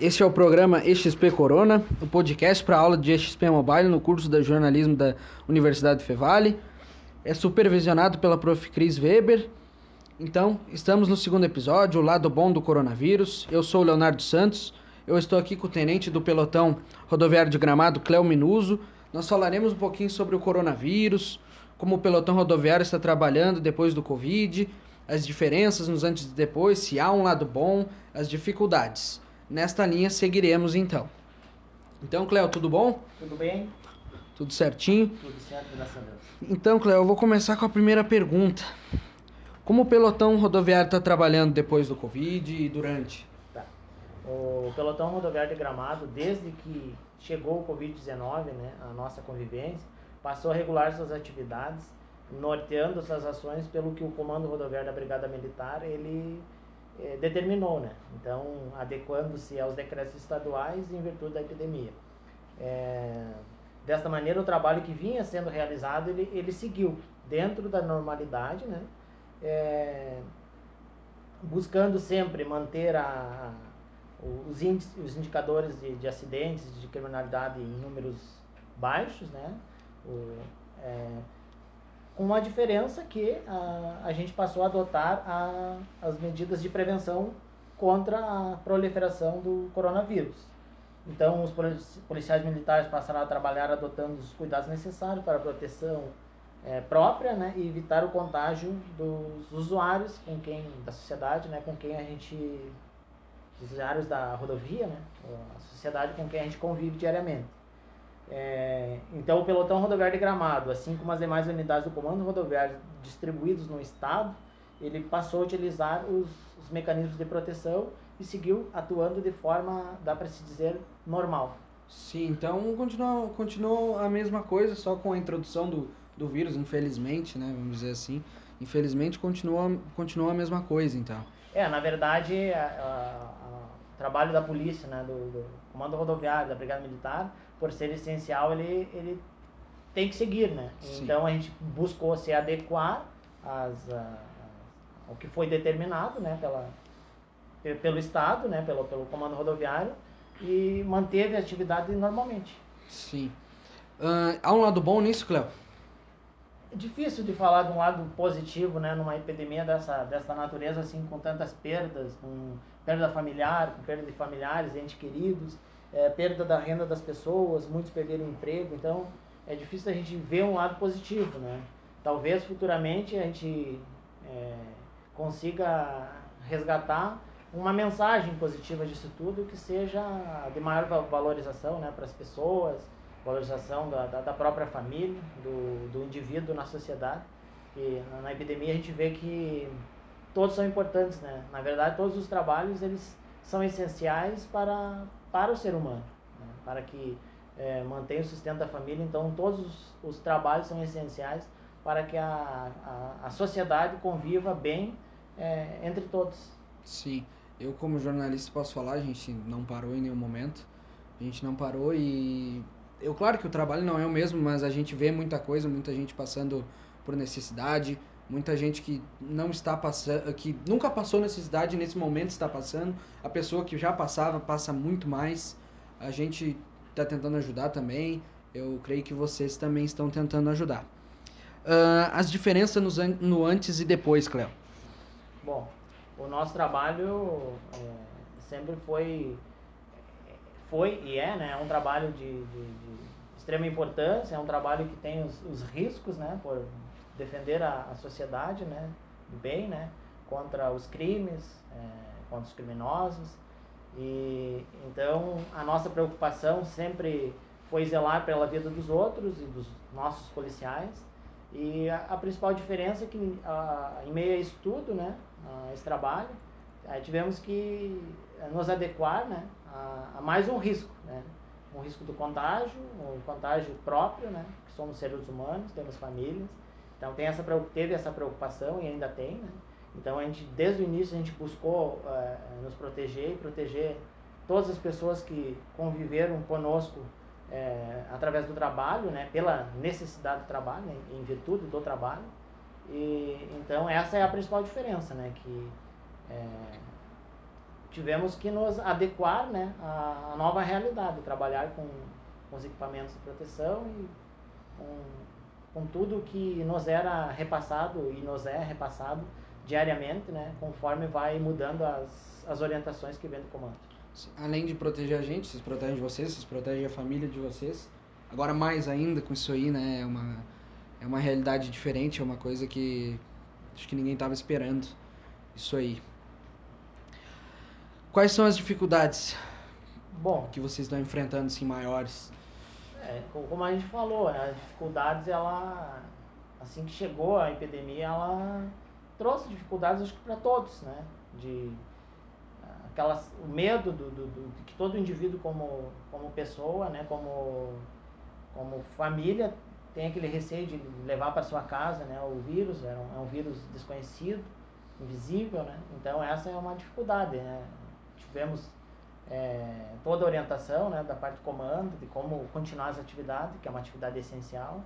Este é o programa XP Corona, o podcast para aula de XP Mobile no curso de jornalismo da Universidade Fevale. É supervisionado pela Prof. Cris Weber. Então, estamos no segundo episódio, o lado bom do coronavírus. Eu sou o Leonardo Santos. Eu estou aqui com o tenente do pelotão rodoviário de Gramado, Cléo Minuso. Nós falaremos um pouquinho sobre o coronavírus, como o pelotão rodoviário está trabalhando depois do Covid, as diferenças nos antes e depois, se há um lado bom, as dificuldades. Nesta linha seguiremos então. Então, Cléo, tudo bom? Tudo bem? Tudo certinho? Tudo certo, graças a Deus. Então, Cléo, eu vou começar com a primeira pergunta. Como o pelotão rodoviário está trabalhando depois do Covid e durante? Tá. O pelotão rodoviário de Gramado, desde que chegou o Covid-19, né, a nossa convivência, passou a regular suas atividades, norteando suas ações pelo que o Comando Rodoviário da Brigada Militar ele eh, determinou, né? Então, adequando-se aos decretos estaduais em virtude da epidemia. É, desta maneira, o trabalho que vinha sendo realizado, ele, ele seguiu dentro da normalidade, né? É, buscando sempre manter a, os, os indicadores de, de acidentes, de criminalidade em números baixos, né? O, é, uma diferença que a, a gente passou a adotar a, as medidas de prevenção contra a proliferação do coronavírus. Então, os policiais militares passaram a trabalhar adotando os cuidados necessários para a proteção é, própria né, e evitar o contágio dos usuários com quem da sociedade, né, com quem a gente os usuários da rodovia, né, a sociedade com quem a gente convive diariamente. É, então, o pelotão rodoviário de Gramado, assim como as demais unidades do comando rodoviário distribuídos no estado, ele passou a utilizar os, os mecanismos de proteção e seguiu atuando de forma, dá para se dizer, normal. Sim, então continuou, continuou a mesma coisa, só com a introdução do, do vírus, infelizmente, né, vamos dizer assim. Infelizmente continua, continua a mesma coisa, então. É, na verdade, a, a, trabalho da polícia, né, do, do comando rodoviário, da brigada militar, por ser essencial, ele, ele tem que seguir, né? Sim. Então a gente buscou se adequar às, a, ao que foi determinado, né, pela, pelo Estado, né, pelo, pelo comando rodoviário, e manteve a atividade normalmente. Sim. Uh, há um lado bom nisso, Cléo? É difícil de falar de um lado positivo, né, numa epidemia dessa, dessa natureza, assim, com tantas perdas, com perda familiar, com perda de familiares, entes queridos é, perda da renda das pessoas, muitos perderam o emprego, então é difícil a gente ver um lado positivo, né? Talvez futuramente a gente é, consiga resgatar uma mensagem positiva disso tudo que seja de maior valorização né, para as pessoas, valorização da, da, própria família, do, do indivíduo na sociedade. E na, na epidemia a gente vê que todos são importantes, né? Na verdade, todos os trabalhos eles são essenciais para, para o ser humano, né? para que é, mantenha o sustento da família. Então, todos os, os trabalhos são essenciais para que a, a, a sociedade conviva bem é, entre todos. Sim, eu como jornalista posso falar, a gente não parou em nenhum momento, a gente não parou e eu claro que o trabalho não é o mesmo, mas a gente vê muita coisa, muita gente passando por necessidade, muita gente que não está passando, que nunca passou necessidade nesse momento está passando, a pessoa que já passava passa muito mais. A gente está tentando ajudar também. Eu creio que vocês também estão tentando ajudar. Uh, as diferenças no, no, antes e depois, Cléo. Bom, o nosso trabalho é, sempre foi foi e é, né, um trabalho de, de, de extrema importância, é um trabalho que tem os, os riscos, né, por defender a, a sociedade, né, bem, né, contra os crimes, é, contra os criminosos. E então a nossa preocupação sempre foi zelar pela vida dos outros e dos nossos policiais. E a, a principal diferença é que a, em meio a isso tudo, né, a esse trabalho, tivemos que nos adequar, né, a, mais um risco, né, um risco do contágio, um contágio próprio, né, que somos seres humanos, temos famílias, então tem essa, teve essa preocupação e ainda tem, né? Então a gente, desde o início, a gente buscou uh, nos proteger e proteger todas as pessoas que conviveram conosco é, através do trabalho, né? Pela necessidade do trabalho, né? em virtude do trabalho. E, então essa é a principal diferença, né? Que é, tivemos que nos adequar né, à, nova realidade, trabalhar com, com os equipamentos de proteção e com, com tudo que nos era repassado e nos é repassado diariamente, né, conforme vai mudando as, as orientações que vem do comando. Além de proteger a gente, vocês protegem vocês, vocês protegem a família de vocês. Agora mais ainda com isso aí, né, é uma, é uma realidade diferente, é uma coisa que acho que ninguém estava esperando. Isso aí. Quais são as dificuldades Bom, que vocês estão enfrentando assim maiores? É, como a gente falou, né, as dificuldades ela assim que chegou a epidemia, ela trouxe dificuldades acho que para todos, né? De aquelas o medo do, do, do, de que todo indivíduo como como pessoa, né, como como família tem aquele receio de levar para sua casa, né, o vírus, é um, é um vírus desconhecido, invisível, né? Então essa é uma dificuldade, né? Tivemos é, toda a orientação né, da parte do comando, de como continuar as atividades, que é uma atividade essencial,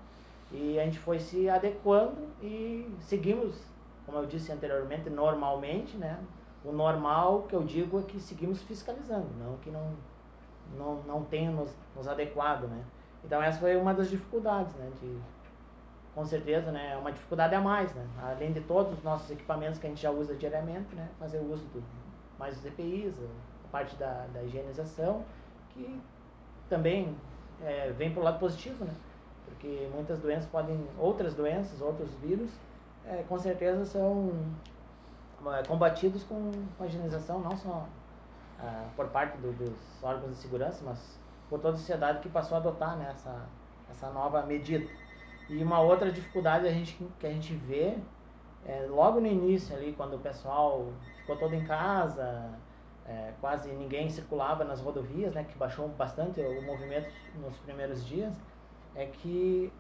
e a gente foi se adequando e seguimos, como eu disse anteriormente, normalmente, né? O normal que eu digo é que seguimos fiscalizando, não que não, não, não tenha nos, nos adequado, né? Então essa foi uma das dificuldades, né? De, com certeza, né? É uma dificuldade a mais, né? Além de todos os nossos equipamentos que a gente já usa diariamente, né? Fazer o uso do, mais os EPIs, a parte da, da higienização, que também é, vem para o lado positivo, né? Porque muitas doenças podem, outras doenças, outros vírus, é, com certeza são é, combatidos com, a higienização, não só é, por parte do, dos órgãos de segurança, mas por toda a sociedade que passou a adotar né, essa, essa nova medida. E uma outra dificuldade a gente, que a gente vê é, logo no início ali, quando o pessoal ficou todo em casa, é, quase ninguém circulava nas rodovias, né, que baixou bastante o movimento nos primeiros dias, é que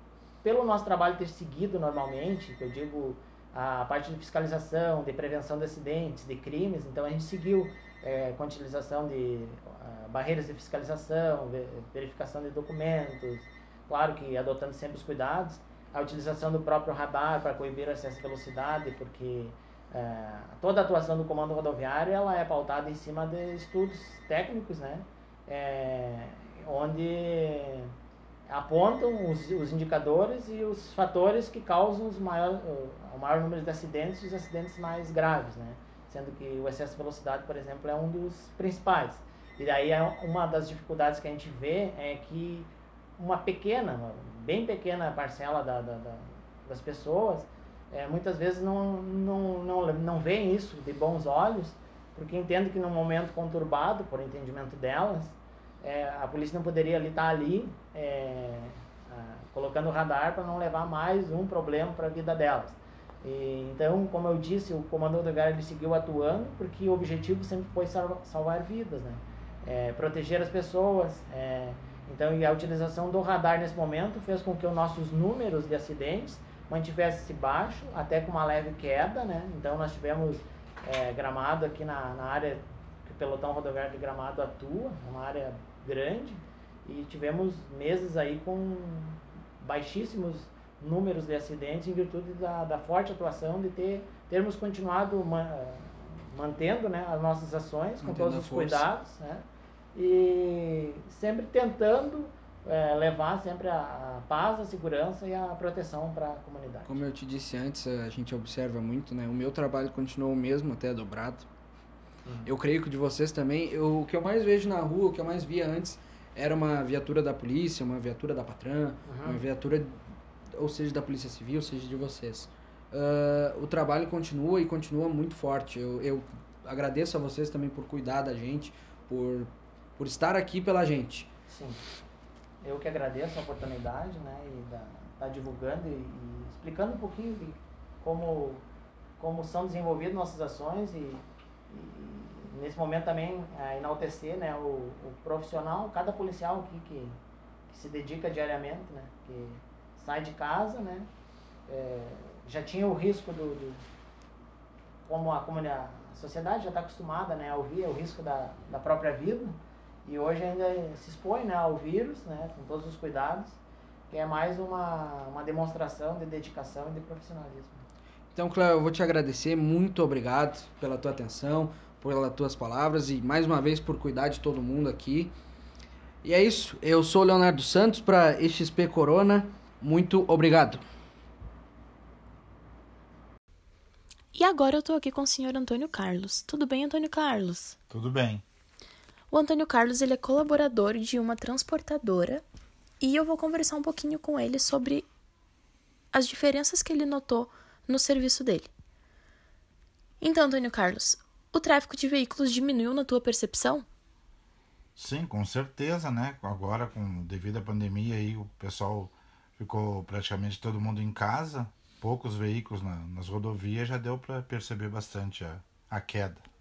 pelo nosso trabalho ter seguido normalmente, que eu digo a parte de fiscalização, de prevenção de acidentes, de crimes, então a gente seguiu é, com a utilização de uh, barreiras de fiscalização, verificação de documentos, claro que adotando sempre os cuidados, a utilização do próprio radar para coibir o excesso de velocidade, porque toda a atuação do comando rodoviário ela é pautada em cima de estudos técnicos, né? É, onde apontam os, os indicadores e os fatores que causam os maior, o maior número de acidentes e os acidentes mais graves, né? Sendo que o excesso de velocidade, por exemplo, é um dos principais. E daí é uma das dificuldades que a gente vê é que uma pequena, bem pequena parcela da, da, da, das pessoas é, muitas vezes não, não, não, não veem isso de bons olhos, porque entendem que num momento conturbado, por entendimento delas, é, a polícia não poderia ali estar tá ali é, a, colocando o radar para não levar mais um problema para a vida delas. E, então, como eu disse, o comando rodoviário ele seguiu atuando porque o objetivo sempre foi salvar vidas, né? É, proteger as pessoas, é, então, e a utilização do radar nesse momento fez com que os nossos números de acidentes mantivesse-se baixo, até com uma leve queda, né? Então, nós tivemos é, Gramado aqui na, na área que o pelotão rodoviário de Gramado atua, uma área grande, e tivemos meses aí com baixíssimos números de acidentes em virtude da, da forte atuação de ter termos continuado man, mantendo né, as nossas ações com todos os cuidados, né? e sempre tentando é, levar sempre a, a, paz, a segurança e a proteção para a comunidade. Como eu te disse antes, a gente observa muito, né? O meu trabalho continuou o mesmo, até dobrado. Uhum. Eu creio que de vocês também. Eu, o que eu mais vejo na rua, o que eu mais via antes, era uma viatura da polícia, uma viatura da Patran, uhum. uma viatura, ou seja, da Polícia Civil, ou seja, de vocês. Uh, o trabalho continua e continua muito forte. Eu, eu agradeço a vocês também por cuidar da gente, por por estar aqui pela gente. Sim. Eu que agradeço a oportunidade, né, e da, tá divulgando e, e, explicando um pouquinho de como como são desenvolvidas nossas ações e, e nesse momento também é, enaltecer, né, o, o, profissional, cada policial aqui que, que se dedica diariamente, né, que sai de casa, né, é, já tinha o risco do, do como a comunidade, a sociedade já está acostumada, né, a ouvir o risco da, da própria vida e hoje ainda se expõe né, ao vírus, né, com todos os cuidados, que é mais uma, uma demonstração de dedicação e de profissionalismo. Então, Cléo, eu vou te agradecer, muito obrigado pela tua atenção, pelas tuas palavras e mais uma vez por cuidar de todo mundo aqui. E é isso. Eu sou o Leonardo Santos para XP Corona. Muito obrigado. E agora eu tô aqui com o senhor Antônio Carlos. Tudo bem, Antônio Carlos? Tudo bem. O Antônio Carlos ele é colaborador de uma transportadora e eu vou conversar um pouquinho com ele sobre as diferenças que ele notou no serviço dele. Então, Antônio Carlos, o tráfego de veículos diminuiu na tua percepção? Sim, com certeza, né? Agora, com devido à pandemia aí, o pessoal ficou praticamente todo mundo em casa poucos veículos na, nas rodovias, já deu para perceber bastante a, a queda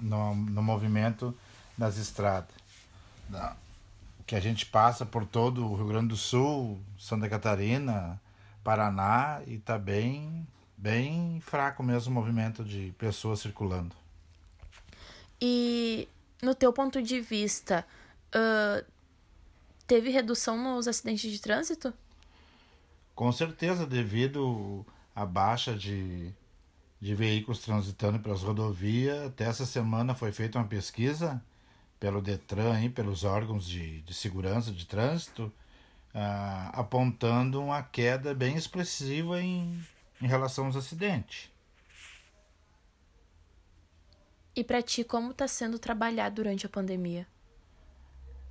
no, no movimento das estradas. Da, que a gente passa por todo o Rio Grande do Sul, Santa Catarina, Paraná e está bem, bem fraco mesmo o movimento de pessoas circulando. E no teu ponto de vista, uh, teve redução nos acidentes de trânsito? Com certeza, devido à baixa de, de veículos transitando pelas rodovias, até essa semana foi feita uma pesquisa pelo Detran e pelos órgãos de, de segurança de trânsito, ah, apontando uma queda bem expressiva em, em relação aos acidentes. E para ti, como está sendo trabalhar durante a pandemia?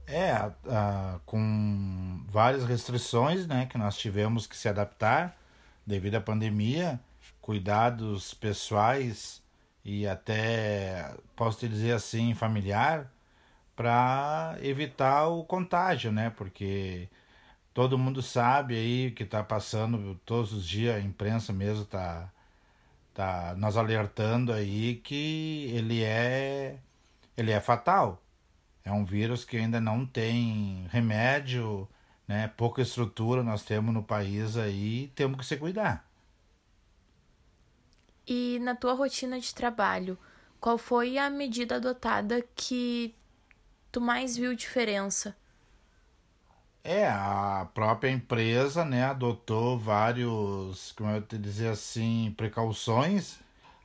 É, a, a, com várias restrições né, que nós tivemos que se adaptar devido à pandemia, cuidados pessoais e até, posso te dizer assim, familiar, para evitar o contágio, né? Porque todo mundo sabe aí que está passando todos os dias, a imprensa mesmo está tá nos alertando aí que ele é ele é fatal é um vírus que ainda não tem remédio, né? Pouca estrutura nós temos no país aí, temos que se cuidar. E na tua rotina de trabalho, qual foi a medida adotada que tu mais viu diferença? É, a própria empresa, né, adotou vários, como eu te dizer assim, precauções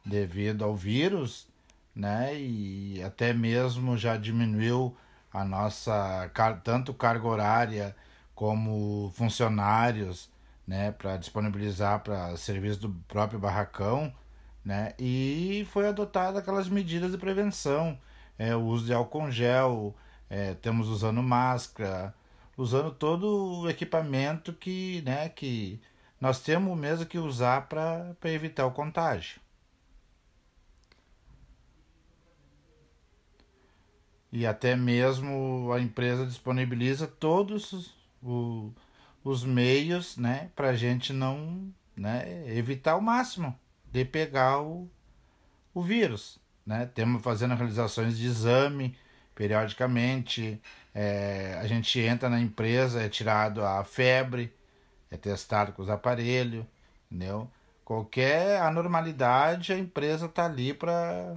devido ao vírus, né? E até mesmo já diminuiu a nossa tanto carga horária como funcionários, né, para disponibilizar para serviço do próprio barracão, né? E foi adotada aquelas medidas de prevenção, é, o uso de álcool gel, é, temos usando máscara, usando todo o equipamento que, né, que nós temos mesmo que usar para evitar o contágio. e até mesmo a empresa disponibiliza todos os, os meios né, para a gente não né, evitar o máximo de pegar o, o vírus. Né? Temos fazendo realizações de exame periodicamente, é, a gente entra na empresa, é tirado a febre, é testado com os aparelhos, entendeu? Qualquer anormalidade, a empresa está ali para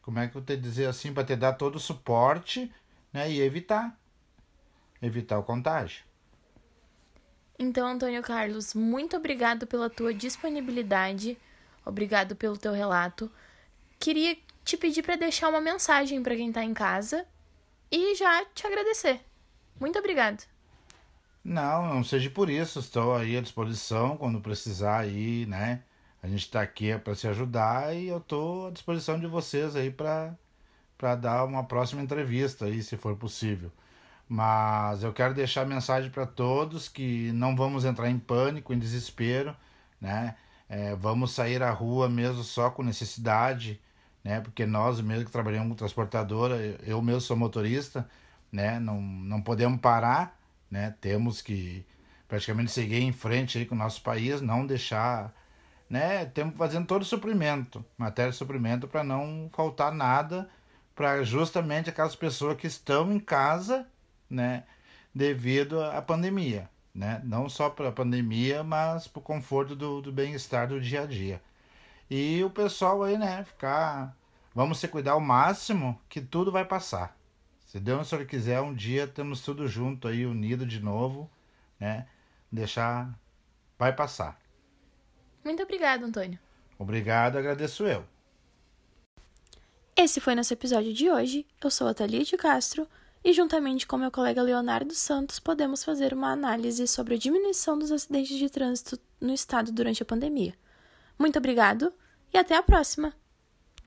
como é que eu te dizer assim, para te dar todo o suporte né, e evitar, evitar o contágio. Então, Antônio Carlos, muito obrigado pela tua disponibilidade, obrigado pelo teu relato. Queria te pedir para deixar uma mensagem para quem está em casa e já te agradecer. Muito obrigado. Não, não seja por isso. Estou aí à disposição quando precisar aí, né? A gente está aqui é para se ajudar e eu estou à disposição de vocês aí para dar uma próxima entrevista aí, se for possível. Mas eu quero deixar a mensagem para todos que não vamos entrar em pânico, em desespero, né? É, vamos sair à rua mesmo só com necessidade, né? Porque nós mesmo que trabalhamos com transportadora, eu mesmo sou motorista, né? Não, não podemos parar, né? Temos que praticamente seguir em frente aí com o nosso país, não deixar né? Temos fazendo todo o suprimento, matéria de suprimento para não faltar nada para justamente aquelas pessoas que estão em casa, né, devido à pandemia, né? Não só para a pandemia, mas para o conforto do, do bem-estar do dia a dia. E o pessoal aí, né, ficar vamos se cuidar ao máximo que tudo vai passar. Se Deus se quiser, um dia temos tudo junto aí, unido de novo, né? Deixar vai passar. Muito obrigado, Antônio. Obrigado, agradeço eu. Esse foi nosso episódio de hoje. Eu sou a Thalia de Castro e, juntamente com meu colega Leonardo Santos, podemos fazer uma análise sobre a diminuição dos acidentes de trânsito no estado durante a pandemia. Muito obrigado e até a próxima!